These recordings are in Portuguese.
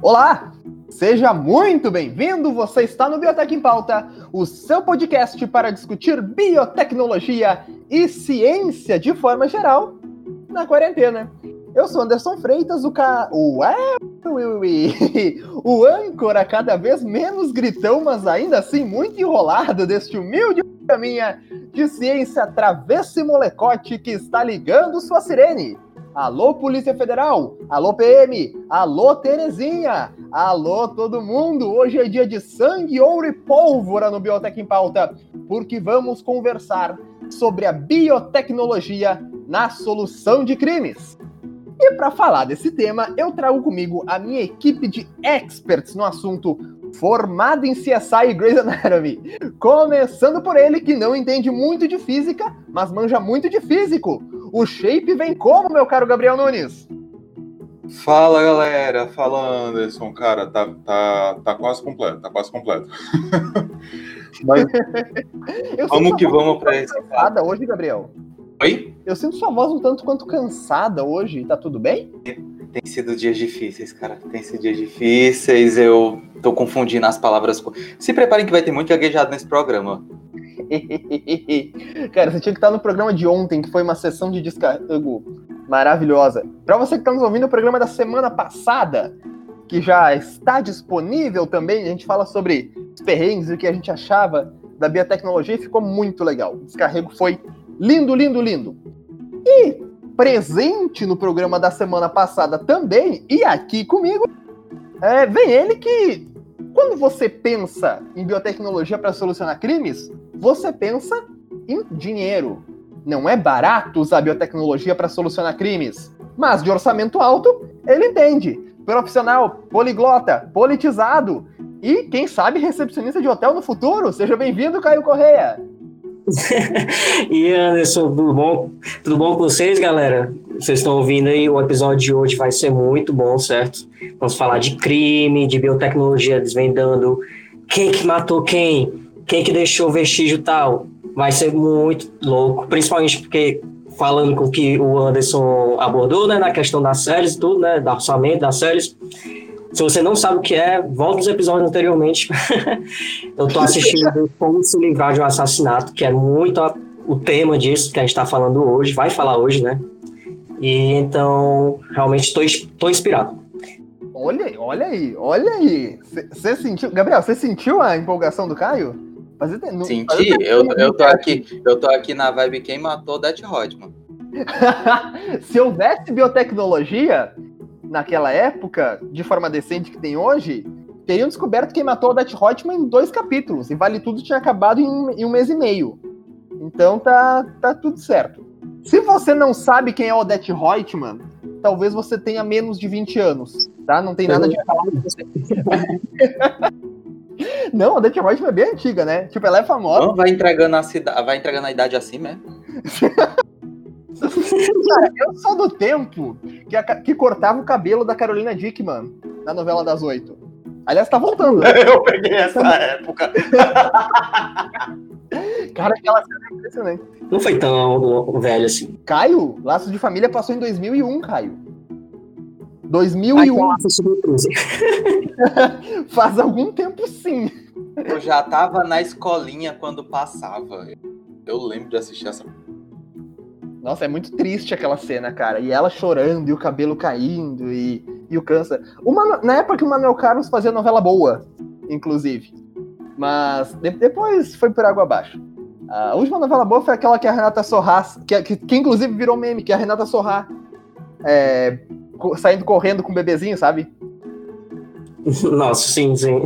Olá! Seja muito bem-vindo! Você está no Biotech em Pauta, o seu podcast para discutir biotecnologia e ciência de forma geral na quarentena. Eu sou Anderson Freitas, o ca... o o âncora cada vez menos gritão, mas ainda assim muito enrolado deste humilde caminha de ciência travessa e molecote que está ligando sua sirene. Alô, Polícia Federal! Alô, PM! Alô, Terezinha! Alô, todo mundo! Hoje é dia de sangue, ouro e pólvora no Biotech em Pauta, porque vamos conversar sobre a biotecnologia na solução de crimes. E para falar desse tema, eu trago comigo a minha equipe de experts no assunto formado em CSI e Grey's Anatomy. Começando por ele que não entende muito de física, mas manja muito de físico. O shape vem como, meu caro Gabriel Nunes? Fala galera, fala Anderson, cara, tá, tá, tá quase completo, tá quase completo. Mas vamos que vamos para esse. Cansada hoje, Gabriel? Oi? Eu sinto sua voz um tanto quanto cansada hoje, tá tudo bem? Tem sido dias difíceis, cara. Tem sido dias difíceis. Eu tô confundindo as palavras. Se preparem que vai ter muito gaguejado nesse programa. cara, você tinha que estar no programa de ontem, que foi uma sessão de descarrego maravilhosa. Para você que está nos ouvindo, o programa da semana passada, que já está disponível também, a gente fala sobre os perrengues e o que a gente achava da biotecnologia e ficou muito legal. O descarrego foi lindo, lindo, lindo. E presente no programa da semana passada também, e aqui comigo, é, vem ele que, quando você pensa em biotecnologia para solucionar crimes, você pensa em dinheiro. Não é barato usar biotecnologia para solucionar crimes, mas de orçamento alto, ele entende. Profissional, poliglota, politizado e, quem sabe, recepcionista de hotel no futuro. Seja bem-vindo, Caio Correia. e Anderson, tudo bom? Tudo bom com vocês, galera? Vocês estão ouvindo aí, o episódio de hoje vai ser muito bom, certo? Vamos falar de crime, de biotecnologia, desvendando quem que matou quem, quem que deixou vestígio tal. Vai ser muito louco, principalmente porque falando com o que o Anderson abordou, né, na questão das séries e tudo, né, do orçamento das séries. Se você não sabe o que é, volta nos episódios anteriormente. eu tô assistindo Como se livrar de um assassinato, que é muito a, o tema disso que a gente está falando hoje, vai falar hoje, né? E então, realmente estou inspirado. Olha, olha aí, olha aí. Você sentiu, Gabriel, você sentiu a empolgação do Caio? Fazer, não, Senti, eu, eu, tô aqui, eu tô aqui na vibe quem matou Death Rodman. Se houvesse biotecnologia, naquela época, de forma decente que tem hoje, teriam descoberto quem matou o Det Hotman em dois capítulos. E Vale Tudo tinha acabado em, em, um mês e meio. Então tá, tá tudo certo. Se você não sabe quem é o Det Hotman, talvez você tenha menos de 20 anos, tá? Não tem nada de falar com você. Não, a Det Hotman é bem antiga, né? Tipo, ela é famosa. Não, vai entregando a, cida... vai entregando a idade assim mesmo. Cara, eu sou do tempo que, a, que cortava o cabelo da Carolina Dickman na novela das oito. Aliás, tá voltando. Né? Eu peguei essa época. Cara, aquela cena é impressionante. Não foi tão velho assim. Caio, Laços de Família passou em 2001, Caio. 2001. Ai, Faz algum tempo, sim. Eu já tava na escolinha quando passava. Eu lembro de assistir essa nossa, é muito triste aquela cena, cara. E ela chorando, e o cabelo caindo, e, e o câncer. Uma, na época que o Manuel Carlos fazia novela boa, inclusive. Mas de, depois foi por água abaixo. A última novela boa foi aquela que a Renata Sorrá, que, que, que inclusive virou meme, que a Renata Sorrá é, saindo correndo com o bebezinho, sabe? Nossa, sim, sim.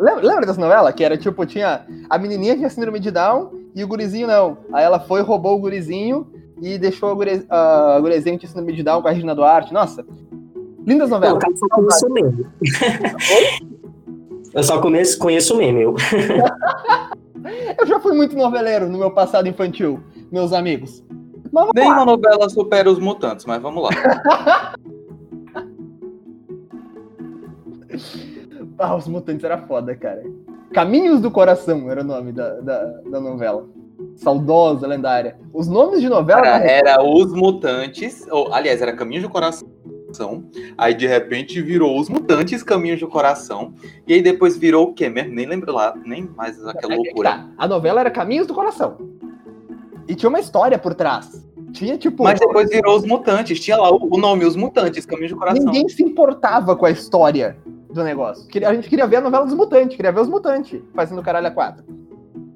Lembra, lembra dessa novela? Que era tipo, tinha. A menininha tinha síndrome de Down e o gurizinho não. Aí ela foi, roubou o gurizinho e deixou o, guri, uh, o gurizinho que tinha síndrome de Down com a Regina Duarte. Nossa, lindas novelas. Eu só conheço o meme. eu só conheço, conheço o meme. Eu. eu já fui muito noveleiro no meu passado infantil, meus amigos. Nenhuma novela supera os mutantes, mas vamos lá. ah, os mutantes era foda, cara. Caminhos do Coração era o nome da, da, da novela. Saudosa, lendária. Os nomes de novela. Era, era Os Mutantes, ou aliás, era Caminhos do Coração. Aí de repente virou Os Mutantes Caminhos do Coração. E aí depois virou o quê mesmo? Nem lembro lá, nem mais aquela é, loucura. Tá. A novela era Caminhos do Coração. E tinha uma história por trás. Tinha tipo. Mas depois virou Os Mutantes. Tinha lá o nome, Os Mutantes, Caminhos do Coração. Ninguém se importava com a história do negócio. A gente queria ver a novela dos Mutantes, queria ver os Mutantes fazendo caralho a quatro.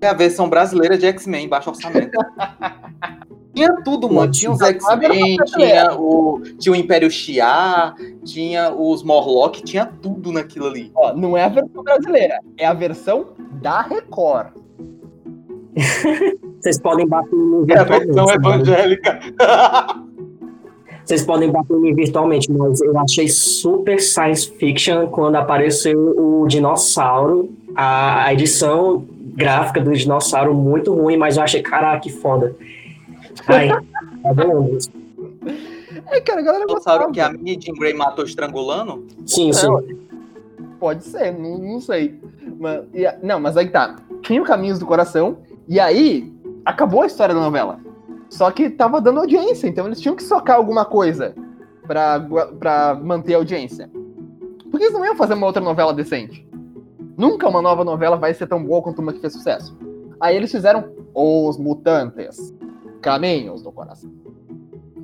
É a versão brasileira de X-Men, baixo orçamento. Tinha tudo, mano. Tinha os X-Men, tinha o, tinha o Império Xia, tinha os Morlock, tinha tudo naquilo ali. Ó, não é a versão brasileira, é a versão da Record. Vocês podem bater no É a versão né? evangélica. Vocês podem bater em mim virtualmente, mas eu achei super science fiction quando apareceu o dinossauro, a, a edição gráfica do dinossauro muito ruim, mas eu achei, caraca, que foda. Ai, adorando isso. É, cara, a galera Dinossauro que a minha Jean Grey matou estrangulando? Sim, sim. pode ser, não, não sei. Mas, não, mas aí tá. Tinha o Caminhos do Coração, e aí acabou a história da novela. Só que tava dando audiência, então eles tinham que socar alguma coisa pra, pra manter a audiência. Porque eles não iam fazer uma outra novela decente. Nunca uma nova novela vai ser tão boa quanto uma que fez sucesso. Aí eles fizeram Os Mutantes. Caminhos do Coração.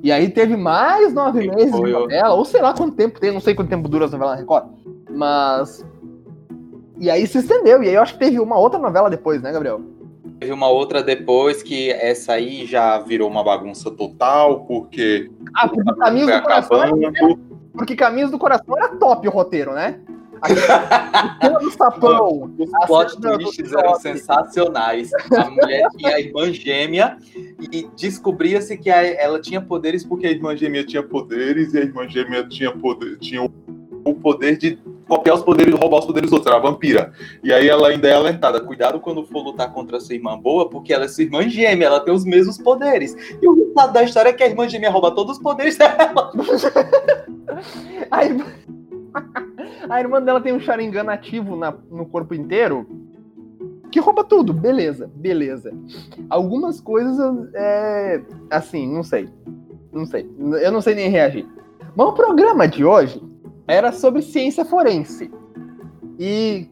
E aí teve mais nove meses de novela, ou sei lá quanto tempo tem, não sei quanto tempo dura as novelas na Record. Mas. E aí se estendeu. E aí eu acho que teve uma outra novela depois, né, Gabriel? Teve uma outra depois que essa aí já virou uma bagunça total, porque. Ah, porque Caminhos do Coração. Era, porque Caminhos do Coração era top o roteiro, né? Do sapão. Os plot twists eram sensacionais. A mulher tinha a irmã gêmea e descobria-se que ela tinha poderes porque a irmã gêmea tinha poderes e a irmã gêmea tinha poder, tinha o poder de copiar os poderes, roubar os poderes dos outros, era vampira. E aí ela ainda é alertada, cuidado quando for lutar contra sua irmã boa, porque ela é sua irmã gêmea, ela tem os mesmos poderes. E o resultado da história é que a irmã gêmea rouba todos os poderes dela. a, irmã... a irmã dela tem um Sharingan ativo na, no corpo inteiro, que rouba tudo, beleza, beleza. Algumas coisas, é, assim, não sei. Não sei. Eu não sei nem reagir. Mas o programa de hoje era sobre ciência forense. E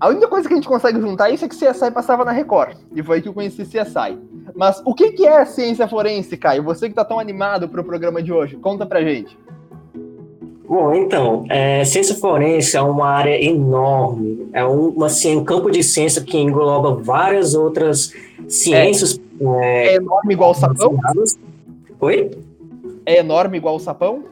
a única coisa que a gente consegue juntar isso é que CSI passava na Record. E foi aí que eu conheci CSI. Mas o que, que é ciência forense, Caio? Você que tá tão animado pro programa de hoje, conta pra gente. Bom, então, é, ciência forense é uma área enorme, é um, assim, um campo de ciência que engloba várias outras ciências. É, é enorme igual o sapão? Oi? É enorme igual o sapão?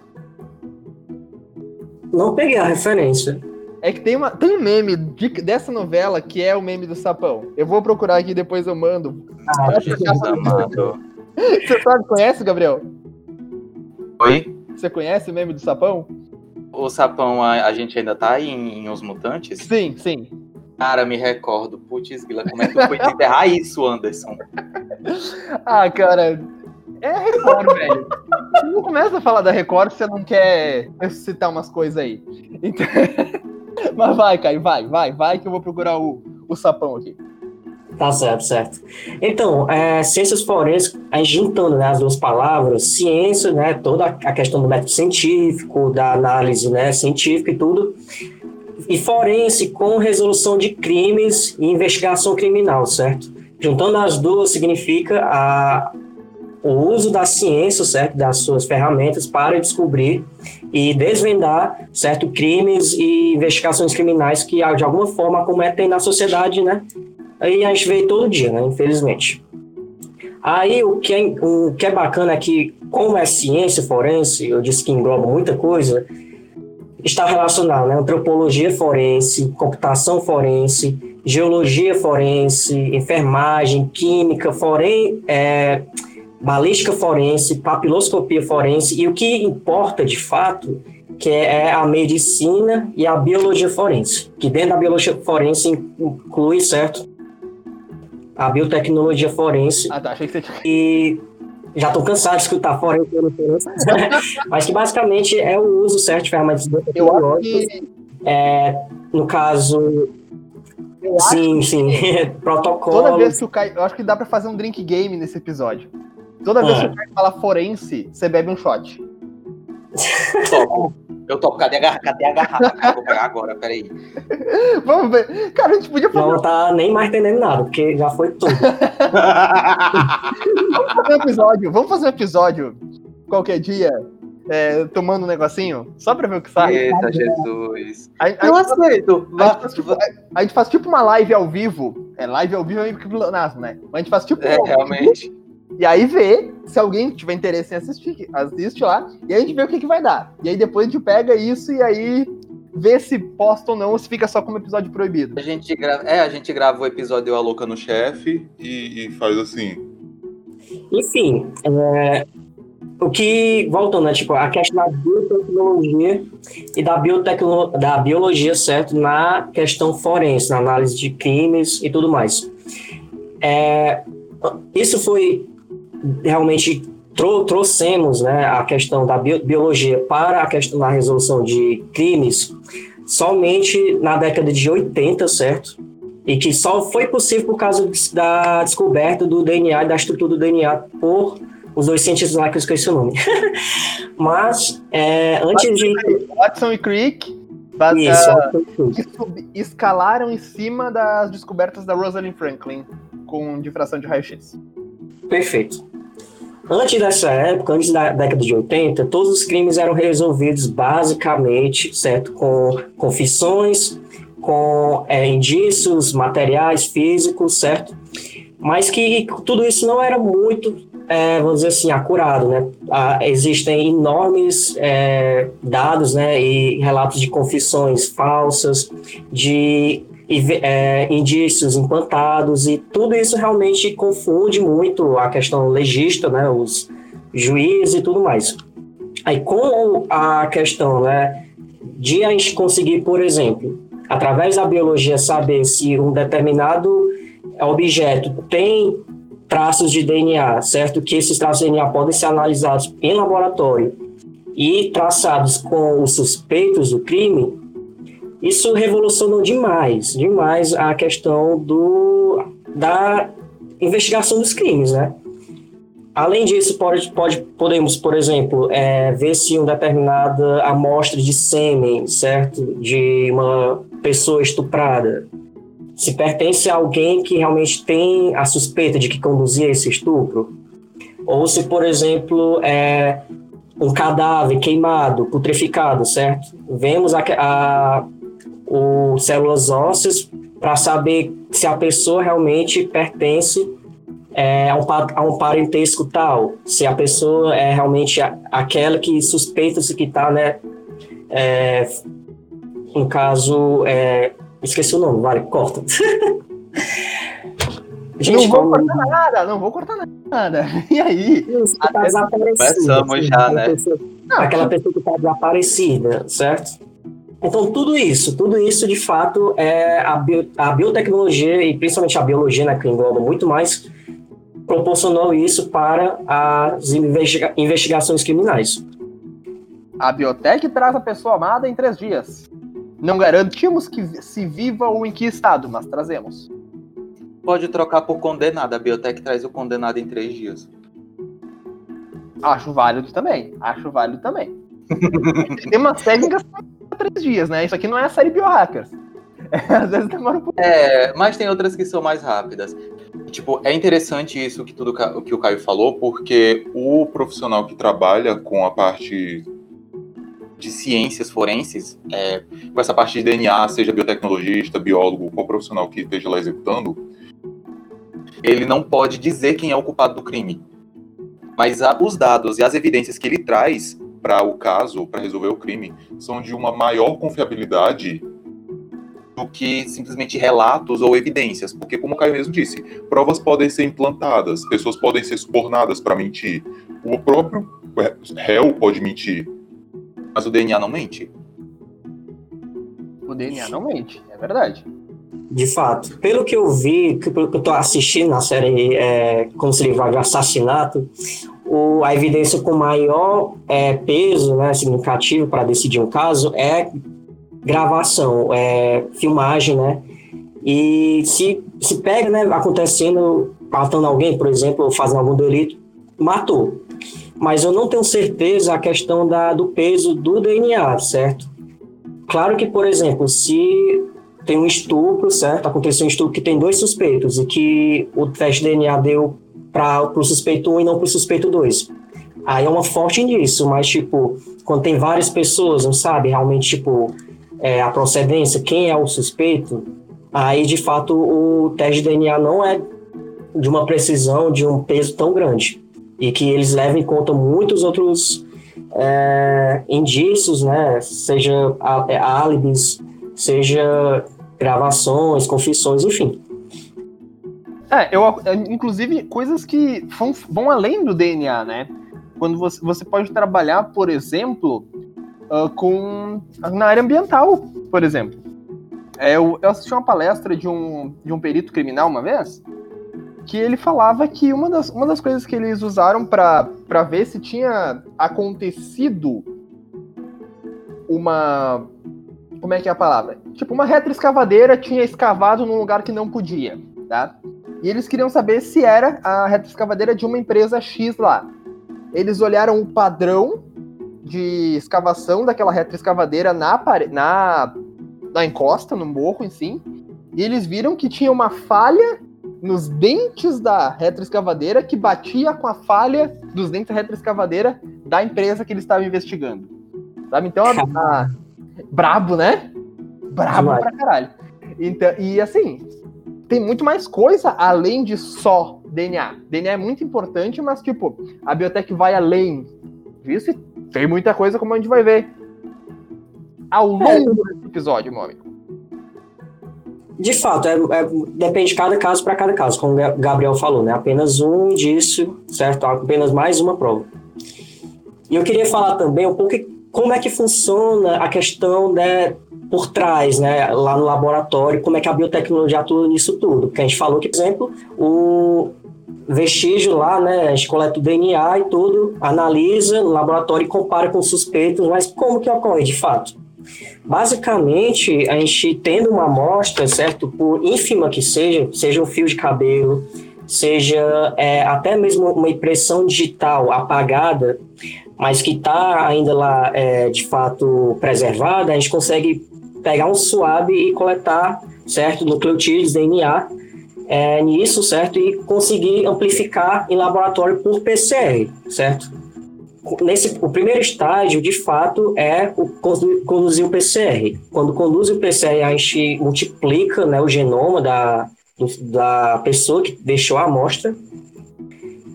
Não peguei a referência. É que tem, uma, tem um meme de, dessa novela que é o meme do sapão. Eu vou procurar aqui depois eu mando. Ah, Jesus amado. Você sabe, conhece, Gabriel? Oi? Você conhece o meme do sapão? O sapão, a, a gente ainda tá em, em Os Mutantes? Sim, sim. Cara, me recordo. Putz, Guila, como é que foi enterrar isso, Anderson? ah, cara, é Record, velho. Não começa a falar da Record se você não quer citar umas coisas aí. Então... Mas vai, Caio, vai, vai, vai que eu vou procurar o, o sapão aqui. Tá certo, certo. Então, é, ciências forenses, juntando né, as duas palavras, ciência, né, toda a questão do método científico, da análise né, científica e tudo, e forense com resolução de crimes e investigação criminal, certo? Juntando as duas significa a, o uso da ciência, certo, das suas ferramentas para descobrir e desvendar, certo, crimes e investigações criminais que de alguma forma cometem na sociedade, né? Aí a gente vê todo dia, né, infelizmente. Aí o que, é, o que é bacana é que, como é ciência forense, eu disse que engloba muita coisa, está relacionado, né? Antropologia forense, computação forense, geologia forense, enfermagem, química, forense, é, balística forense, papiloscopia forense e o que importa de fato que é a medicina e a biologia forense, que dentro da biologia forense inclui, certo, a biotecnologia forense. Ah, tá, achei que você tinha... E já estou cansado de escutar forense, mas que basicamente é o uso certo de ferramentas biotecnológicas. Que... É, no caso, sim, sim, protocolo. Toda vez que o Caio, eu acho que dá para fazer um drink game nesse episódio. Toda vez que ah. você fala forense, você bebe um shot. Topo. Eu topo. Cadê a garrafa? Cadê a garrafa? vou pegar agora, peraí. Vamos ver. Cara, a gente podia fazer. Não tá nem mais entendendo nada, porque já foi tudo. Vamos fazer um episódio. Vamos fazer um episódio qualquer dia. é, tomando um negocinho, só pra ver o que sai. Eita, Jesus. A, a- Eu aceito. a gente faz, tipo, a gente faz tipo uma live ao vivo. É, live ao vivo é meio que pleonasmo, né? Mas a gente faz tipo. É, vivo, realmente. E aí vê se alguém tiver interesse em assistir, assiste lá, e aí a gente vê o que, que vai dar. E aí depois a gente pega isso e aí vê se posta ou não, ou se fica só como episódio proibido. A gente grava, é, a gente grava o episódio a Louca no Chefe. E, e faz assim. Enfim, é, o que, voltando, né, tipo, a questão da biotecnologia e da, biotecno, da biologia, certo, na questão forense, na análise de crimes e tudo mais. É, isso foi realmente tro, trouxemos, né, a questão da bio- biologia para a questão da resolução de crimes somente na década de 80, certo? E que só foi possível por causa da descoberta do DNA da estrutura do DNA por os dois cientistas lá que eu esqueci o nome. Mas, é, antes de. Watson e Crick Isso, sub- escalaram em cima das descobertas da Rosalind Franklin com difração de raio-x. Perfeito. Antes dessa época, antes da década de 80, todos os crimes eram resolvidos basicamente, certo, com confissões, com é, indícios, materiais físicos, certo? Mas que tudo isso não era muito, é, vamos dizer assim, acurado, né? Ah, existem enormes é, dados, né, e relatos de confissões falsas, de é, indícios implantados e tudo isso realmente confunde muito a questão legista, né, os juízes e tudo mais. Aí com a questão, né, de a gente conseguir, por exemplo, através da biologia saber se um determinado objeto tem traços de DNA, certo? Que esses traços de DNA podem ser analisados em laboratório e traçados com os suspeitos do crime, isso revolucionou demais, demais a questão do, da investigação dos crimes, né? Além disso, pode, pode, podemos, por exemplo, é, ver se uma determinada amostra de sêmen, certo? De uma pessoa estuprada, se pertence a alguém que realmente tem a suspeita de que conduzia esse estupro. Ou se, por exemplo, é um cadáver queimado, putreficado, certo? Vemos a, a o células ósseas para saber se a pessoa realmente pertence é, a, um, a um parentesco tal, se a pessoa é realmente a- aquela que suspeita-se que está, né? É, um caso, é, esqueci o nome, vale, corta. não vou como- cortar nada, não vou cortar nada. E aí? Isso, tá desaparecida, começamos assim, já, aquela né? pessoa- Não, aquela pessoa que está desaparecida, certo? Então, tudo isso, tudo isso, de fato, é a, bio- a biotecnologia e principalmente a biologia, né, que engloba muito mais, proporcionou isso para as investiga- investigações criminais. A biotech traz a pessoa amada em três dias. Não garantimos que se viva ou em que estado, mas trazemos. Pode trocar por condenado. A Biotech traz o condenado em três dias. Acho válido também. Acho válido também. Tem umas técnicas três dias, né? Isso aqui não é a série Biohackers. É, às vezes demora um pouco. É, mas tem outras que são mais rápidas. Tipo, é interessante isso que tudo que o Caio falou, porque O profissional que trabalha com a parte de ciências forenses, é, com essa parte de DNA, seja biotecnologista, biólogo, qual profissional que esteja lá executando, ele não pode dizer quem é o culpado do crime. Mas a- os dados e as evidências que ele traz para o caso, para resolver o crime, são de uma maior confiabilidade do que simplesmente relatos ou evidências, porque como o Caio mesmo disse, provas podem ser implantadas, pessoas podem ser subornadas para mentir. O próprio réu pode mentir. mas o DNA não mente. O DNA não mente, é verdade. De fato. Pelo que eu vi, que- pelo que eu tô assistindo na série é, Como se livrar de assassinato, o, a evidência com maior é, peso, né, significativo para decidir um caso é gravação, é filmagem, né? E se, se pega, né, acontecendo, matando alguém, por exemplo, fazendo algum delito, matou. mas eu não tenho certeza a questão da, do peso do DNA, certo? Claro que, por exemplo, se tem um estupro, certo? Aconteceu um estupro que tem dois suspeitos e que o teste de DNA deu para o suspeito 1 e não para o suspeito 2. Aí é uma forte indício, mas, tipo, quando tem várias pessoas, não sabe realmente, tipo, é, a procedência, quem é o suspeito, aí, de fato, o teste de DNA não é de uma precisão, de um peso tão grande. E que eles levam em conta muitos outros é, indícios, né? Seja é, álibis, seja gravações, confissões, enfim. É, eu, é, inclusive, coisas que vão, vão além do DNA, né? Quando você, você pode trabalhar, por exemplo, uh, com na área ambiental, por exemplo. É, eu, eu assisti uma palestra de um, de um perito criminal uma vez, que ele falava que uma das, uma das coisas que eles usaram para ver se tinha acontecido uma. Como é que é a palavra? Tipo, uma retroescavadeira tinha escavado num lugar que não podia, tá? E eles queriam saber se era a retroescavadeira de uma empresa X lá. Eles olharam o padrão de escavação daquela retroescavadeira na, na, na encosta, no morro em si, e eles viram que tinha uma falha nos dentes da retroescavadeira que batia com a falha dos dentes da retroescavadeira da empresa que ele estava investigando. Sabe? Então, a, brabo, né? Brabo pra caralho. Então, e assim, tem muito mais coisa além de só DNA. DNA é muito importante, mas, tipo, a biotech vai além disso e tem muita coisa, como a gente vai ver ao longo é. desse episódio, meu amigo. De fato, é, é, depende de cada caso para cada caso, como o Gabriel falou, né? Apenas um indício, certo? Apenas mais uma prova. E eu queria falar também um pouco como é que funciona a questão né, por trás, né, lá no laboratório, como é que a biotecnologia atua nisso tudo. Porque a gente falou que, por exemplo, o vestígio lá, né, a gente coleta o DNA e tudo, analisa no laboratório e compara com suspeitos, mas como que ocorre de fato? Basicamente, a gente tendo uma amostra, certo, por ínfima que seja, seja um fio de cabelo, seja é, até mesmo uma impressão digital apagada, mas que está ainda lá é, de fato preservada, a gente consegue pegar um suave e coletar, certo, nucleotídeos, DNA, é, nisso, certo, e conseguir amplificar em laboratório por PCR, certo? nesse, o primeiro estágio, de fato, é o conduzir o PCR. Quando conduz o PCR, a gente multiplica né, o genoma da, da pessoa que deixou a amostra.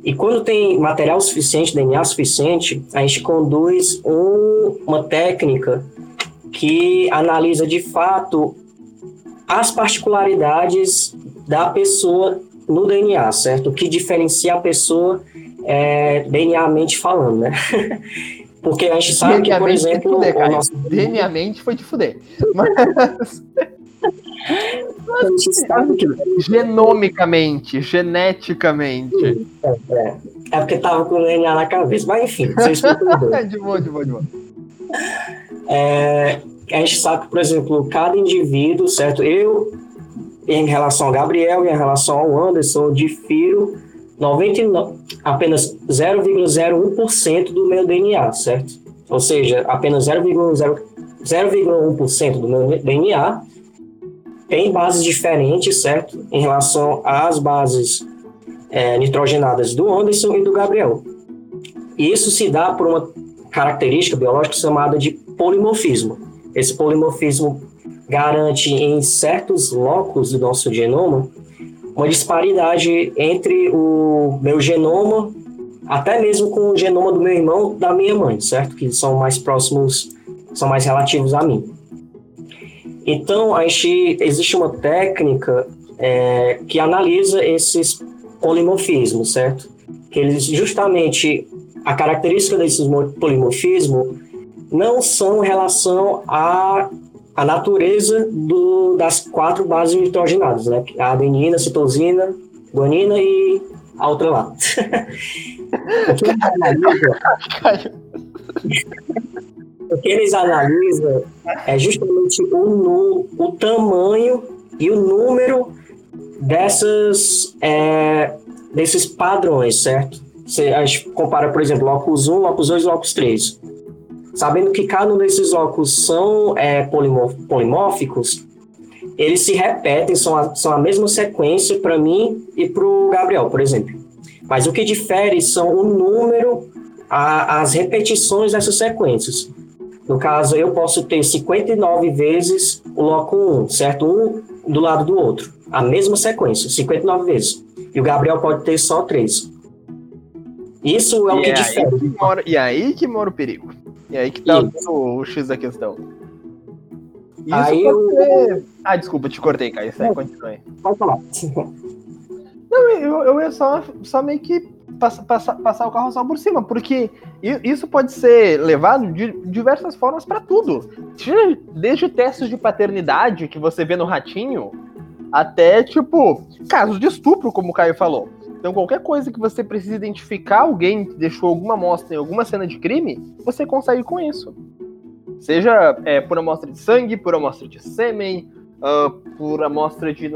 E quando tem material suficiente, DNA suficiente, a gente conduz um, uma técnica que analisa de fato as particularidades da pessoa no DNA, certo? O que diferencia a pessoa é, DNA-mente falando, né? Porque a gente sabe que, por exemplo, fuder, o nosso... DNA-mente foi de fuder. Mas... que... Genomicamente, geneticamente. É, é. é porque tava com o DNA na cabeça. Mas enfim, vocês De boa, de boa, de boa. É, a gente sabe que, por exemplo, cada indivíduo, certo? Eu, em relação ao Gabriel e em relação ao Anderson, difiro 99, apenas 0,01% do meu DNA, certo? Ou seja, apenas 0,1% do meu DNA tem bases diferentes, certo? Em relação às bases é, nitrogenadas do Anderson e do Gabriel. Isso se dá por uma característica biológica chamada de polimorfismo. Esse polimorfismo garante em certos locos do nosso genoma uma disparidade entre o meu genoma, até mesmo com o genoma do meu irmão, da minha mãe, certo? Que são mais próximos, são mais relativos a mim. Então, a gente, existe uma técnica é, que analisa esses polimorfismos, certo? Que eles justamente a característica desses polimorfismos não são em relação a a natureza do, das quatro bases nitrogenadas, né? A adenina, citosina, guanina e a outra lá. o, que o eles analisam é justamente o, o tamanho e o número dessas, é, desses padrões, certo? Você, a gente compara, por exemplo, locus 1, locus 2 e locus 3. Sabendo que cada um desses locus são é, polimórficos, eles se repetem, são a, são a mesma sequência para mim e para o Gabriel, por exemplo. Mas o que difere são o número, a, as repetições dessas sequências. No caso, eu posso ter 59 vezes o loco 1, certo? Um do lado do outro. A mesma sequência, 59 vezes. E o Gabriel pode ter só 3. Isso é o e que é difere. Que mora, e aí que mora o perigo. E aí que tá Isso. o, o X da questão. Isso Aí pode eu- ser... Ah, desculpa, te cortei, Caio. Segue, continue. Pode falar. Não, eu, eu ia só, só meio que pass- passar, passar o carro só por cima, porque isso pode ser levado de diversas formas para tudo. Desde testes de paternidade que você vê no ratinho, até, tipo, casos de estupro, como o Caio falou. Então, qualquer coisa que você precise identificar alguém que deixou alguma amostra em alguma cena de crime, você consegue com isso. Seja é, por amostra de sangue, por amostra de sêmen, ah, por amostra de,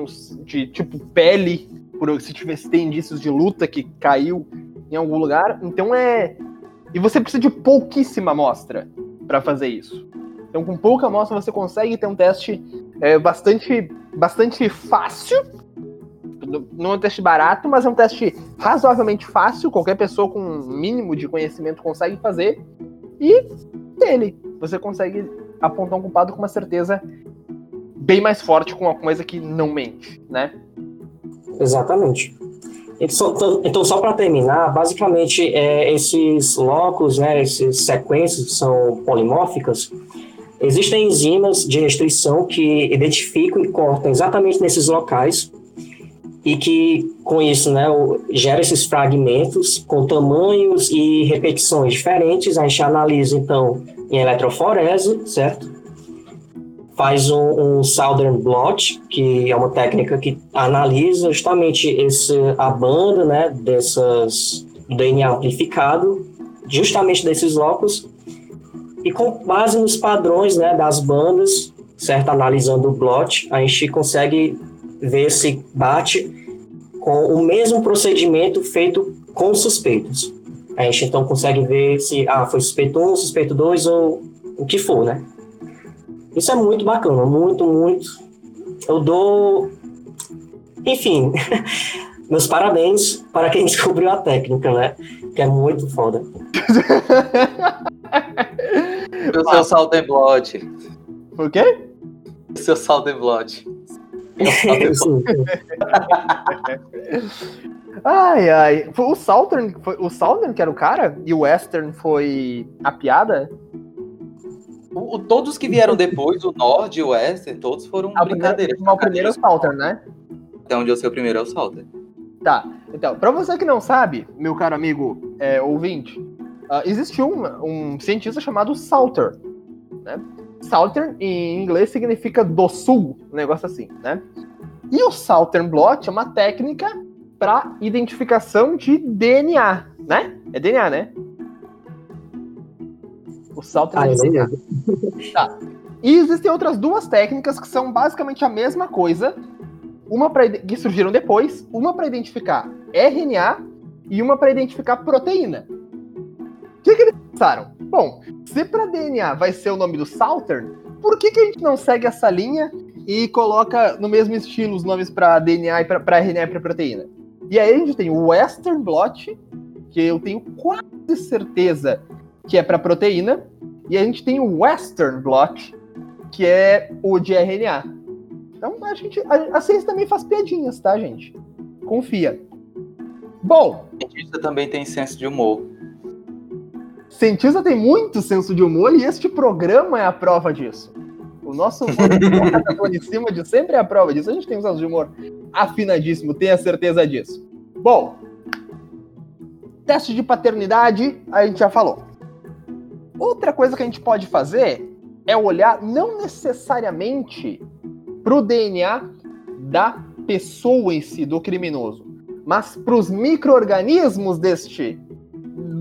de tipo pele, por se tivesse tem indícios de luta que caiu em algum lugar. Então é. E você precisa de pouquíssima amostra para fazer isso. Então, com pouca amostra, você consegue ter um teste é, bastante, bastante fácil. Não é um teste barato, mas é um teste razoavelmente fácil. Qualquer pessoa com um mínimo de conhecimento consegue fazer. E dele, você consegue apontar um culpado com uma certeza bem mais forte com uma coisa que não mente, né? Exatamente. Então, então- então, só para terminar, basicamente, é, esses locos, né, essas sequências que são polimórficas, existem enzimas de restrição que identificam e cortam exatamente nesses locais e que, com isso, né, gera esses fragmentos com tamanhos e repetições diferentes. A gente analisa, então, em eletroforese, certo? faz um, um Southern Blot, que é uma técnica que analisa justamente esse, a banda né, dessas DNA amplificado, justamente desses locos, e com base nos padrões né, das bandas, certo? Analisando o blot, a gente consegue ver se bate com o mesmo procedimento feito com suspeitos. A gente então consegue ver se ah, foi suspeito 1, suspeito 2 ou o que for, né? Isso é muito bacana, muito, muito. Eu dou. Enfim, meus parabéns para quem descobriu a técnica, né? Que é muito foda. O seu saldo em blot. Por quê? O seu saldo em blot. Ai, ai. O Southern, foi o Southern que era o cara? E o Western foi a piada? O, o- todos que vieram depois, o Nord e o Western, todos foram Ah, brincadeiras. o primeiro é o Southern, né? Até onde eu sei o primeiro é o Salter. Tá. Então, pra você que não sabe, meu caro amigo é, ouvinte, ah, existe um, um cientista chamado Salter, né? Salter, em inglês, significa do sul, um negócio assim, né? E o Southern Blot é uma técnica para identificação de DNA, né? É DNA, né? O Southern Ah, é DNA. lembro. E existem outras duas técnicas que são basicamente a mesma coisa, uma ide- que surgiram depois, uma para identificar RNA e uma para identificar proteína. O que, que eles pensaram? Bom, se para DNA vai ser o nome do Southern, por que, que a gente não segue essa linha e coloca no mesmo estilo os nomes para DNA e para RNA e para proteína? E aí a gente tem o Western Blot, que eu tenho quase certeza que é para proteína, e a gente tem o Western Blot, que é o de RNA. Então a gente. A, a ciência também faz piadinhas, tá, gente? Confia. Bom, cientista também tem senso de humor. Cientista tem muito senso de humor e este programa é a prova disso. O nosso humor em cima de sempre é a prova disso. A gente tem um senso de humor afinadíssimo, tenha certeza disso. Bom, teste de paternidade, a gente já falou. Outra coisa que a gente pode fazer é olhar não necessariamente para o DNA da pessoa em si, do criminoso, mas para os micro-organismos deste,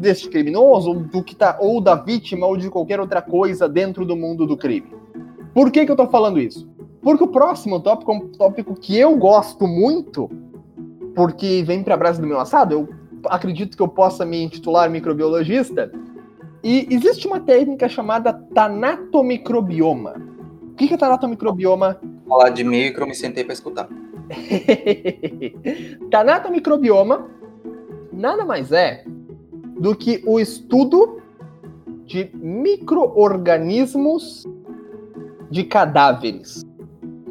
deste criminoso, do que tá, ou da vítima, ou de qualquer outra coisa dentro do mundo do crime. Por que, que eu tô falando isso? Porque o próximo tópico é um tópico que eu gosto muito, porque vem pra brasa do meu assado, eu acredito que eu possa me intitular microbiologista. E existe uma técnica chamada tanatomicrobioma. O que é tanatomicrobioma? Falar de micro, me sentei para escutar. tanatomicrobioma nada mais é do que o estudo de microorganismos de cadáveres.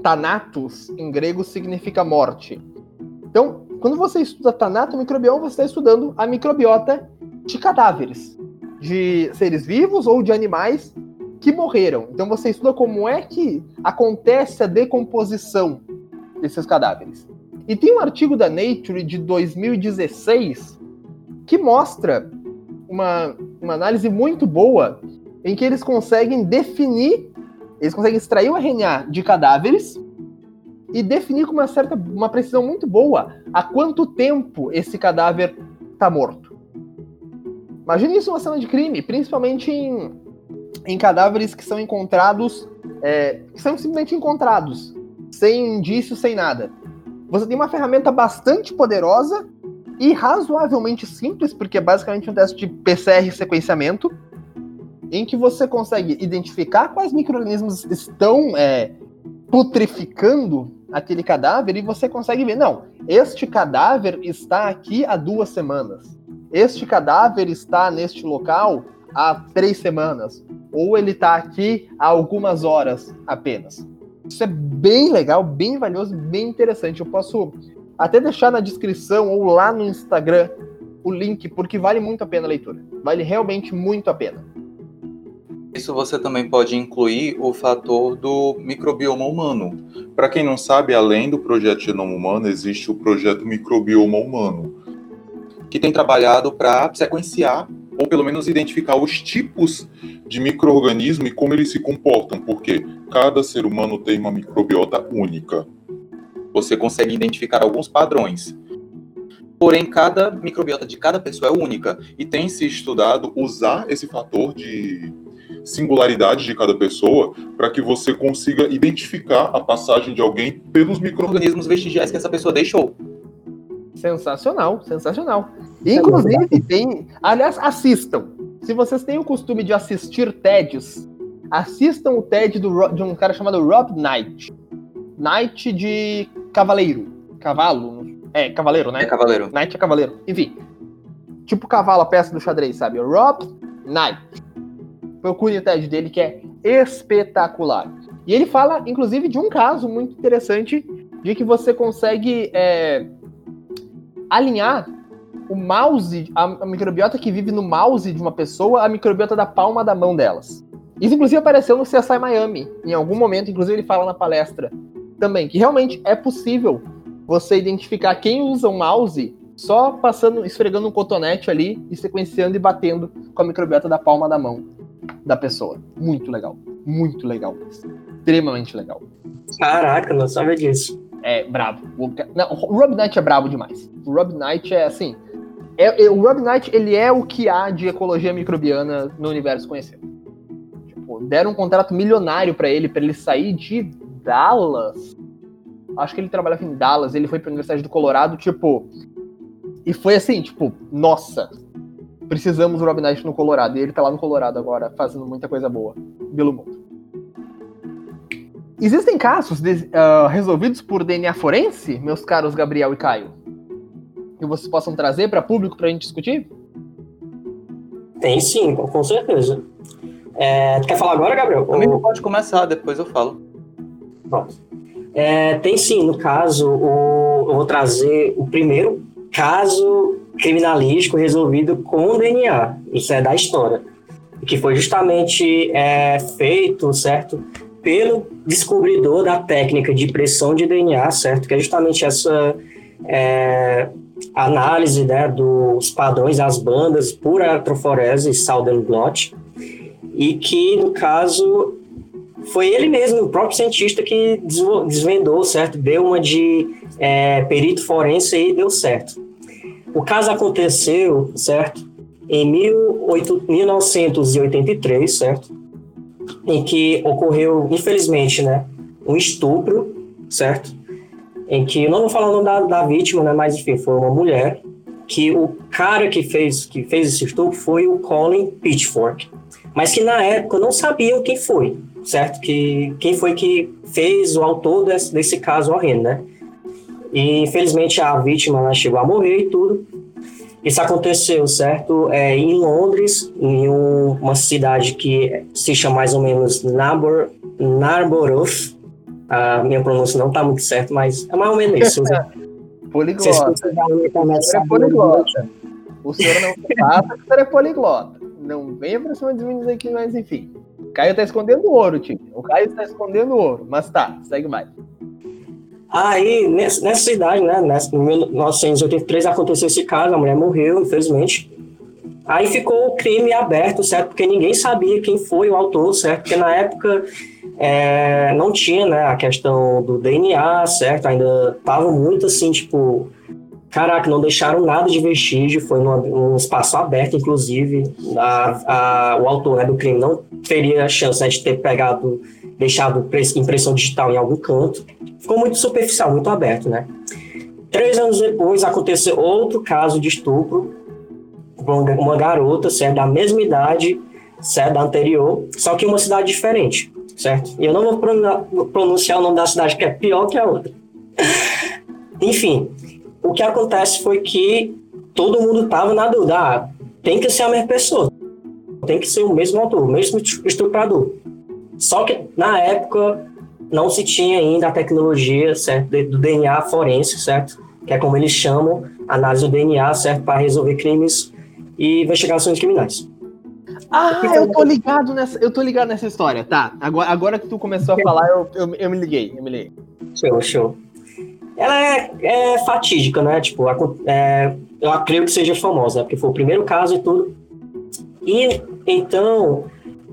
Thanatos, em grego, significa morte. Então, quando você estuda Thanatomicrobioma, você está estudando a microbiota de cadáveres, de seres vivos ou de animais que morreram. Então, você estuda como é que acontece a decomposição desses cadáveres. E tem um artigo da Nature de 2016 que mostra uma, uma análise muito boa em que eles conseguem definir, eles conseguem extrair o RNA de cadáveres e definir com uma certa, uma precisão muito boa há quanto tempo esse cadáver está morto. Imagine isso uma cena de crime, principalmente em, em cadáveres que são encontrados, é, que são simplesmente encontrados, sem indício, sem nada. Você tem uma ferramenta bastante poderosa e razoavelmente simples, porque é basicamente um teste de PCR sequenciamento, em que você consegue identificar quais micro-organismos estão é, putrificando aquele cadáver e você consegue ver, não, este cadáver está aqui há duas semanas, este cadáver está neste local há três semanas, ou ele está aqui há algumas horas apenas. Isso é bem legal, bem valioso, bem interessante. Eu posso até deixar na descrição ou lá no Instagram o link, porque vale muito a pena a leitura. Vale realmente muito a pena. Isso você também pode incluir o fator do microbioma humano. Para quem não sabe, além do projeto Genoma Humano, existe o projeto Microbioma Humano, que tem trabalhado para sequenciar ou pelo menos identificar os tipos de microorganismo e como eles se comportam, porque cada ser humano tem uma microbiota única você consegue identificar alguns padrões. Porém, cada microbiota de cada pessoa é única e tem se estudado usar esse fator de singularidade de cada pessoa para que você consiga identificar a passagem de alguém pelos microorganismos vestigiais que essa pessoa deixou. Sensacional, sensacional. Inclusive, tem. Aliás, assistam. Se vocês têm o costume de assistir TEDs, assistam o TED do, de um cara chamado Rob Knight. Knight de cavaleiro. Cavalo? É, cavaleiro, né? É cavaleiro. Knight é cavaleiro. Enfim. Tipo cavalo, a peça do xadrez, sabe? Rob Knight. Procure o TED dele que é espetacular. E ele fala, inclusive, de um caso muito interessante de que você consegue é, alinhar o mouse, a, a, microbiota que vive no mouse de uma pessoa, a microbiota da palma da mão delas. Isso, inclusive, apareceu no CSI Miami. Em algum momento, inclusive, ele fala na palestra também, que realmente é possível você identificar quem usa o mouse só passando, esfregando um cotonete ali e sequenciando e batendo com a microbiota da palma da mão da pessoa. Muito legal. Muito legal. Extremamente legal. Caraca, não sabia disso. É, brabo. O, não, o Rob Knight é brabo demais. O Rob Knight é assim. É, é, o Rob Knight, ele é o que há de ecologia microbiana no universo conhecido. Tipo, deram um contrato milionário para ele, para ele sair de Dallas. Acho que ele trabalhava em Dallas, ele foi pra Universidade do Colorado, tipo. E foi assim, tipo, nossa, precisamos do Rob Knight no Colorado. E ele tá lá no Colorado agora, fazendo muita coisa boa pelo mundo. Existem casos de, uh, resolvidos por DNA forense, meus caros Gabriel e Caio? Que vocês possam trazer para público para a gente discutir? Tem sim, com certeza. É, tu quer falar agora, Gabriel? Ou... pode começar, depois eu falo. Pronto. É, tem sim, no caso, o, eu vou trazer o primeiro caso criminalístico resolvido com DNA. Isso é da história. Que foi justamente é, feito, certo? Pelo descobridor da técnica de impressão de DNA, certo? Que é justamente essa é, análise né, dos padrões das bandas por atroforese e Southern Blot. E que, no caso, foi ele mesmo, o próprio cientista, que desvendou, certo? Deu uma de é, perito forense e deu certo. O caso aconteceu, certo? Em 18, 1983, certo? Em que ocorreu, infelizmente, né? Um estupro, certo? Em que, não vou falar o nome da, da vítima, né? Mas, enfim, foi uma mulher que o cara que fez, que fez esse estupro foi o Colin Pitchfork, mas que na época não sabiam quem foi, certo? Que quem foi que fez o autor desse, desse caso horrendo, né? E infelizmente a vítima ela chegou a morrer e tudo. Isso aconteceu, certo? É, em Londres, em um, uma cidade que se chama mais ou menos Narbor, Narborough. A minha pronúncia não está muito certa, mas é mais ou menos isso. poliglota. Você é poliglota. O senhor não passa que o senhor é poliglota. Não venha pra cima de mim dizer que, mas enfim. Caio tá escondendo ouro, time. O Caio está escondendo ouro. Mas tá, segue mais. Aí, nessa, nessa cidade, né, nessa, em 1983 aconteceu esse caso, a mulher morreu, infelizmente. Aí ficou o crime aberto, certo? Porque ninguém sabia quem foi o autor, certo? Porque na época é, não tinha, né, a questão do DNA, certo? Ainda tava muito assim, tipo, caraca, não deixaram nada de vestígio, foi num, num espaço aberto, inclusive. A, a, o autor né, do crime não teria a chance né, de ter pegado deixado impressão digital em algum canto. Ficou muito superficial, muito aberto, né? Três anos depois aconteceu outro caso de estupro uma garota, certo? Da mesma idade, certo? Da anterior, só que em uma cidade diferente, certo? E eu não vou pronunciar o nome da cidade, que é pior que a outra. Enfim, o que acontece foi que todo mundo tava na dúvida, ah, tem que ser a mesma pessoa, tem que ser o mesmo autor, o mesmo estuprador. Só que na época não se tinha ainda a tecnologia certo, do DNA forense, certo? Que é como eles chamam, análise do DNA, certo? Para resolver crimes e investigações criminais. Ah, eu tô ligado nessa, eu tô ligado nessa história, tá? Agora, agora que tu começou a falar, eu, eu, eu me liguei, eu me liguei. Show, show. Ela é, é fatídica, né? Tipo, é, eu acredito que seja famosa, porque foi o primeiro caso e tudo. E então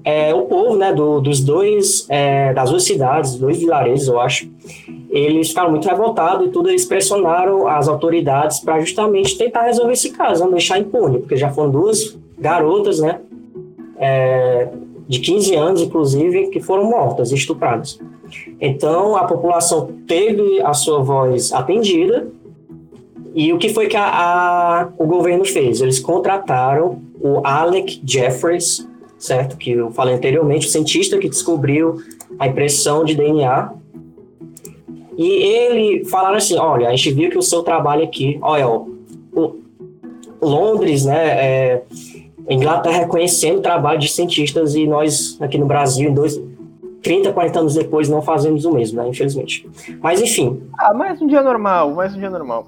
é, o povo, né, do, dos dois, é, das duas cidades, dois vilarejos, eu acho, eles ficaram muito revoltados e tudo, eles pressionaram as autoridades para justamente tentar resolver esse caso, não deixar impune, porque já foram duas garotas, né, é, de 15 anos, inclusive, que foram mortas, estupradas. Então, a população teve a sua voz atendida, e o que foi que a, a, o governo fez? Eles contrataram o Alec Jeffries, certo? Que eu falei anteriormente, o cientista que descobriu a impressão de DNA. E ele falaram assim: olha, a gente viu que o seu trabalho aqui, olha, ó, Londres, né? É, Inglaterra reconhecendo o trabalho de cientistas e nós aqui no Brasil, em dois, 30, 40 anos depois, não fazemos o mesmo, né? Infelizmente. Mas enfim. Ah, mais um dia normal, mais um dia normal.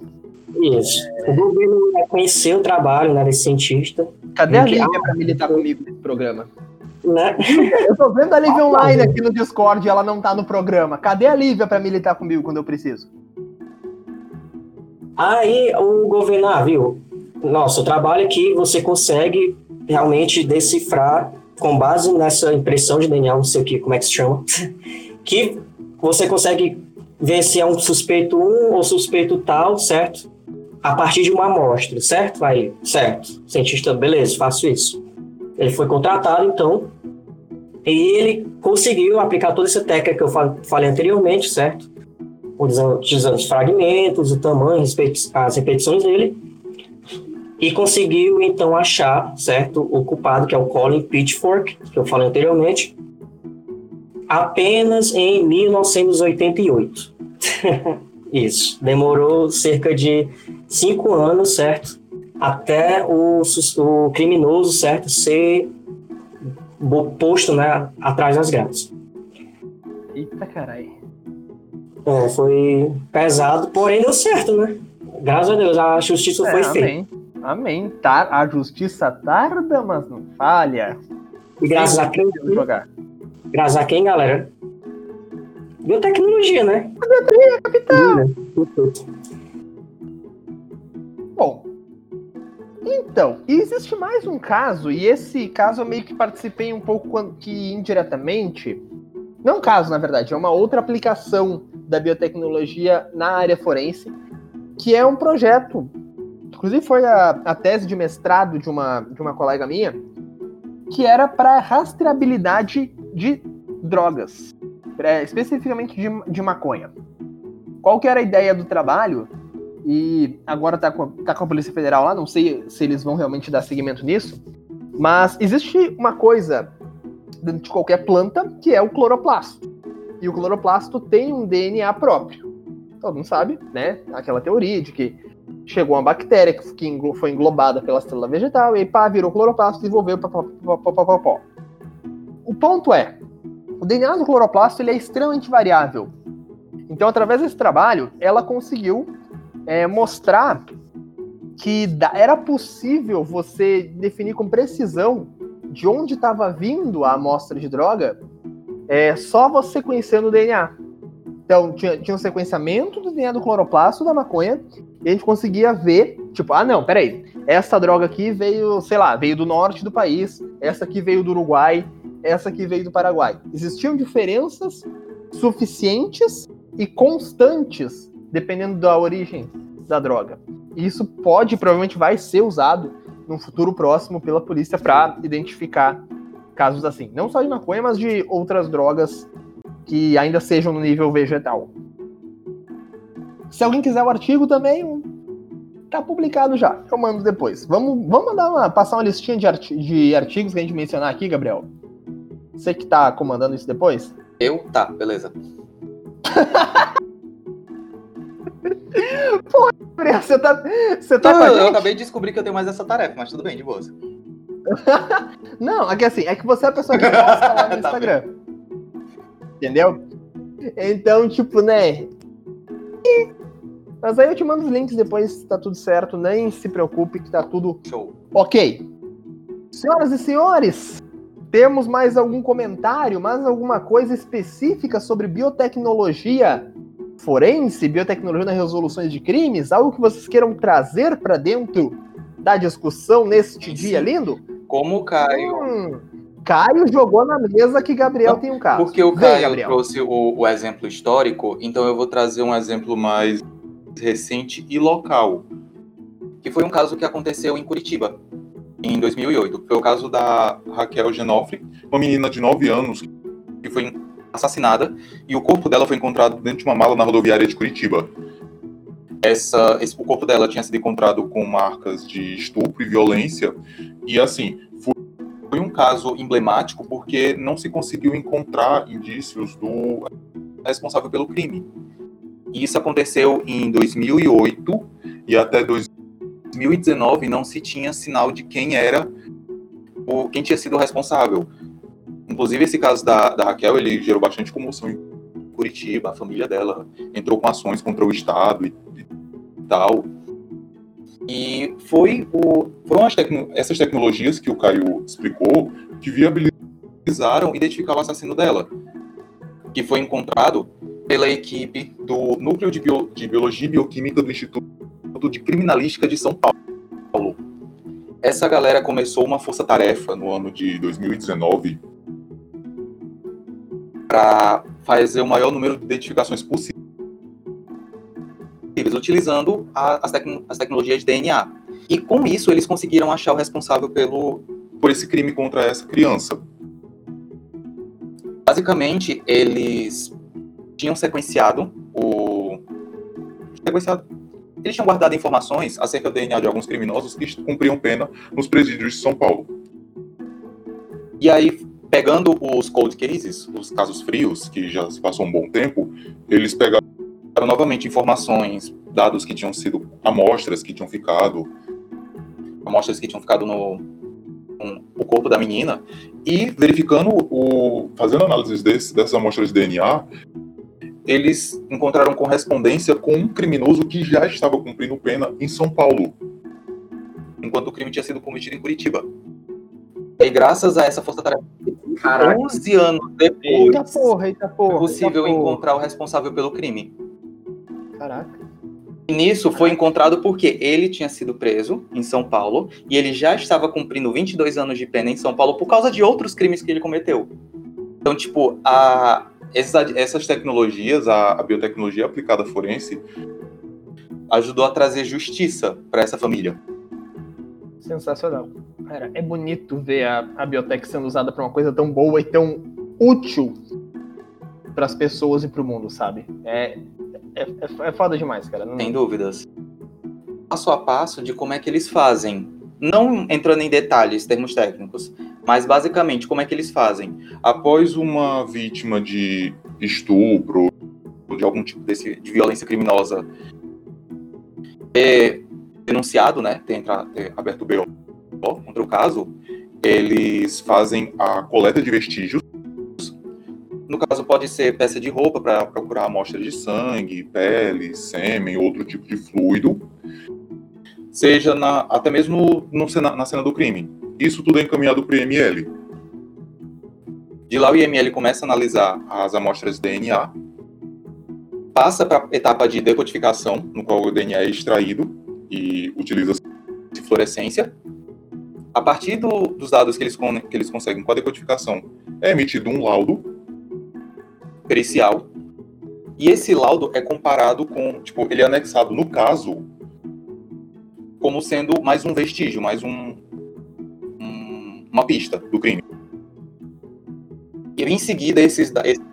Isso. É... O governo reconheceu o trabalho né, desse cientista. Cadê a Lívia para militar comigo nesse programa? Né? Eu tô vendo a Lívia online aqui no Discord e ela não tá no programa. Cadê a Lívia para militar comigo quando eu preciso? Aí o governo, ah, viu? Nossa, o trabalho aqui você consegue realmente decifrar com base nessa impressão de DNA, não sei o que, como é que se chama, que você consegue ver se é um suspeito um ou suspeito tal, certo? a partir de uma amostra, certo? Aí, certo. Cientista, beleza, faço isso. Ele foi contratado, então, e ele conseguiu aplicar toda essa técnica que eu falei anteriormente, certo? Utilizando os fragmentos, o tamanho, as repetições dele, e conseguiu, então, achar, certo, o culpado, que é o Colin Pitchfork, que eu falei anteriormente, apenas em 1988. Isso. Demorou cerca de cinco anos, certo? Até o, o criminoso, certo, ser posto, né, atrás das grades. Eita caralho. É, foi pesado, porém deu certo, né? Graças a Deus, a justiça é, foi amém. feita. Amém. Tá, a justiça tarda, mas não falha. E graças a quem? Jogar. Graças a quem, galera? Biotecnologia, né? Biotecnologia, capitão. Bom, então, existe mais um caso, e esse caso eu meio que participei um pouco que indiretamente. Não um caso, na verdade, é uma outra aplicação da biotecnologia na área forense, que é um projeto. Inclusive foi a, a tese de mestrado de uma, de uma colega minha, que era para rastreabilidade de drogas especificamente de, de maconha. Qual que era a ideia do trabalho? e agora tá com, tá com a Polícia Federal lá, não sei se eles vão realmente dar seguimento nisso, mas existe uma coisa dentro de qualquer planta que é o cloroplasto. E o cloroplasto tem um DNA próprio. Todo mundo sabe, né? Aquela teoria de que chegou uma bactéria que foi englobada pela célula vegetal e aí pá, virou cloroplasto, pá, pá, O ponto é, o DNA do cloroplasto ele é extremamente variável. Então, através desse trabalho, ela conseguiu é, mostrar que era possível você definir com precisão de onde estava vindo a amostra de droga é, só você conhecendo o DNA. Então, tinha, tinha um sequenciamento do DNA do cloroplasto da maconha e a gente conseguia ver, tipo, ah, não, peraí, essa droga aqui veio, sei lá, veio do norte do país, essa aqui veio do Uruguai, essa aqui veio do Paraguai. Existiam diferenças suficientes e constantes, dependendo da origem da droga. E isso pode, provavelmente vai ser usado no futuro próximo pela polícia para identificar casos assim. Não só de maconha, mas de outras drogas que ainda sejam no nível vegetal. Se alguém quiser o artigo também, tá publicado já. Eu mando depois. Vamos, vamos mandar uma, passar uma listinha de, arti de artigos que a gente mencionar aqui, Gabriel. Você que tá comandando isso depois? Eu? Tá, beleza. Pô, você tá. Você tá eu, eu acabei de descobrir que eu tenho mais essa tarefa, mas tudo bem, de boa. Não, é que assim, é que você é a pessoa que posta lá no tá Instagram. Bem. Entendeu? Então, tipo, né? Mas aí eu te mando os links depois, tá tudo certo. Nem se preocupe que tá tudo Show. ok. Senhoras e senhores, temos mais algum comentário, mais alguma coisa específica sobre biotecnologia forense, biotecnologia nas resoluções de crimes? Algo que vocês queiram trazer para dentro da discussão neste Sim. dia lindo? Como o Caio. Hum, Caio jogou na mesa que Gabriel Não, tem um caso. Porque o Caio trouxe o, o exemplo histórico, então eu vou trazer um exemplo mais recente e local. Que foi um caso que aconteceu em Curitiba em 2008. Foi o caso da Raquel Genofre, uma menina de 9 anos que foi assassinada e o corpo dela foi encontrado dentro de uma mala na rodoviária de Curitiba. Essa, esse, o corpo dela tinha sido encontrado com marcas de estupro e violência e assim foi, foi um caso emblemático porque não se conseguiu encontrar indícios do responsável pelo crime. Isso aconteceu em 2008 e até 2000 2019 não se tinha sinal de quem era o quem tinha sido responsável. Inclusive esse caso da, da Raquel ele gerou bastante comoção em Curitiba, a família dela entrou com ações contra o Estado e, e tal. E foi o, foram tecno, essas tecnologias que o Caio explicou que viabilizaram identificar o assassino dela, que foi encontrado pela equipe do Núcleo de, Bio, de Biologia e Bioquímica do Instituto de Criminalística de São Paulo. Essa galera começou uma força-tarefa no ano de 2019 para fazer o maior número de identificações possíveis, utilizando a, as, tec as tecnologias de DNA. E com isso eles conseguiram achar o responsável pelo, por esse crime contra essa criança. Basicamente, eles tinham sequenciado o. Sequenciado eles tinham guardado informações acerca do DNA de alguns criminosos que cumpriam pena nos presídios de São Paulo. E aí, pegando os cold cases, os casos frios, que já se passou um bom tempo, eles pegaram novamente informações, dados que tinham sido amostras que tinham ficado, amostras que tinham ficado no, no corpo da menina, e verificando o, fazendo análises desse, dessas amostras de DNA, eles encontraram correspondência com um criminoso que já estava cumprindo pena em São Paulo, enquanto o crime tinha sido cometido em Curitiba. E graças a essa força-tarefa, 11 anos depois, eita porra, eita porra, foi possível eita encontrar o responsável pelo crime. Caraca. E nisso foi encontrado porque ele tinha sido preso em São Paulo e ele já estava cumprindo 22 anos de pena em São Paulo por causa de outros crimes que ele cometeu. Então, tipo, a, essas, essas tecnologias, a, a biotecnologia aplicada forense, ajudou a trazer justiça para essa família. Sensacional. Cara, é bonito ver a, a biotech sendo usada para uma coisa tão boa e tão útil para as pessoas e para o mundo, sabe? É, é, é, é foda demais, cara. Não... Sem dúvidas. passo a passo de como é que eles fazem. Não entrando em detalhes, termos técnicos, mas basicamente como é que eles fazem. Após uma vítima de estupro, de algum tipo desse, de violência criminosa, é denunciado, né, ter, ter aberto o BO contra o caso, eles fazem a coleta de vestígios. No caso, pode ser peça de roupa para procurar amostras de sangue, pele, sêmen, outro tipo de fluido, seja na, até mesmo no, na cena do crime. Isso tudo é encaminhado para o IML. De lá, o IML começa a analisar as amostras de DNA, passa para a etapa de decodificação, no qual o DNA é extraído e utiliza-se fluorescência, a partir do, dos dados que eles, que eles conseguem com a decodificação, é emitido um laudo pericial. E esse laudo é comparado com, tipo, ele é anexado no caso como sendo mais um vestígio, mais um, um uma pista do crime. E em seguida esses, esses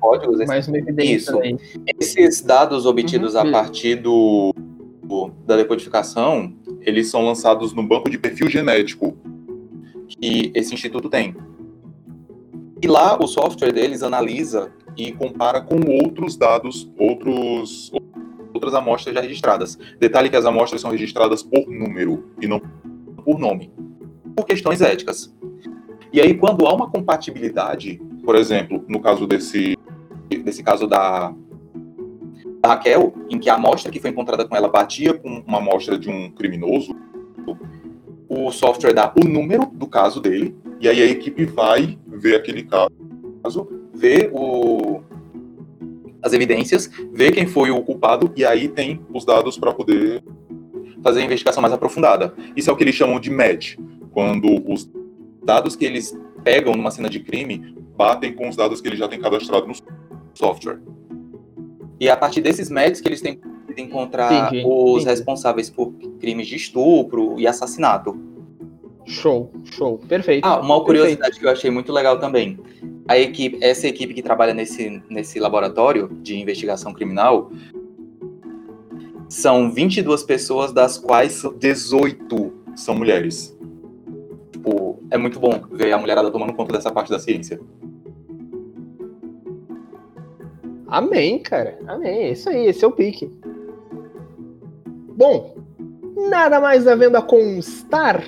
códigos, mais uma evidência isso, também. esses dados obtidos uhum. a partir do, do da decodificação eles são lançados no banco de perfil genético que esse instituto tem. E lá o software deles analisa e compara com outros dados, outros, outras amostras já registradas. Detalhe que as amostras são registradas por número e não por nome, por questões éticas. E aí, quando há uma compatibilidade, por exemplo, no caso desse, desse caso da, da Raquel, em que a amostra que foi encontrada com ela batia com uma amostra de um criminoso, o software dá o número do caso dele, e aí a equipe vai ver aquele caso, ver o, as evidências, ver quem foi o culpado, e aí tem os dados para poder fazer a investigação mais aprofundada. Isso é o que eles chamam de match, quando os dados que eles pegam numa cena de crime batem com os dados que eles já têm cadastrado no software. E a partir desses métodos que eles têm que encontrar entendi, os entendi. responsáveis por crimes de estupro e assassinato. Show, show, perfeito. Ah, uma curiosidade perfeito. que eu achei muito legal também. A equipe, essa equipe que trabalha nesse, nesse laboratório de investigação criminal são 22 pessoas, das quais 18 são mulheres. É muito bom ver a mulherada tomando conta dessa parte da ciência. Amém, cara. Amém. É isso aí, esse é o pique. Bom, nada mais havendo a constar.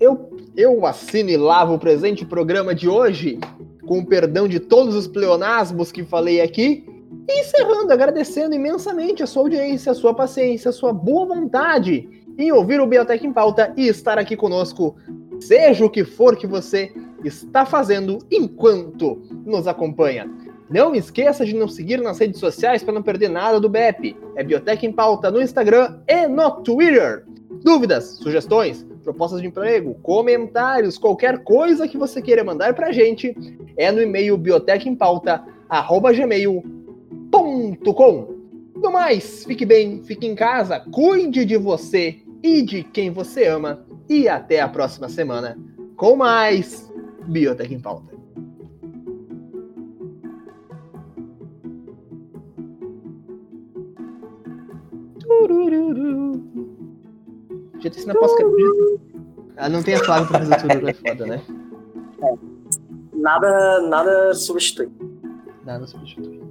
Eu, eu assino e lavo o presente programa de hoje, com o perdão de todos os pleonasmos que falei aqui, e encerrando, agradecendo imensamente a sua audiência, a sua paciência, a sua boa vontade em ouvir o Biotech em Pauta e estar aqui conosco, seja o que for que você está fazendo enquanto nos acompanha. Não esqueça de nos seguir nas redes sociais para não perder nada do BEP. É Biotech em Pauta no Instagram e no Twitter. Dúvidas, sugestões, propostas de emprego, comentários, qualquer coisa que você queira mandar para a gente é no e-mail biotechempauta.gmail.com. No mais, fique bem, fique em casa, cuide de você e de quem você ama. E até a próxima semana com mais Biotech em Pauta. Podia ter sido na pós-crédito. Ah, não tem a Flávia pra fazer tudo, é foda, né? É. Nada, nada substitui. Nada substitui.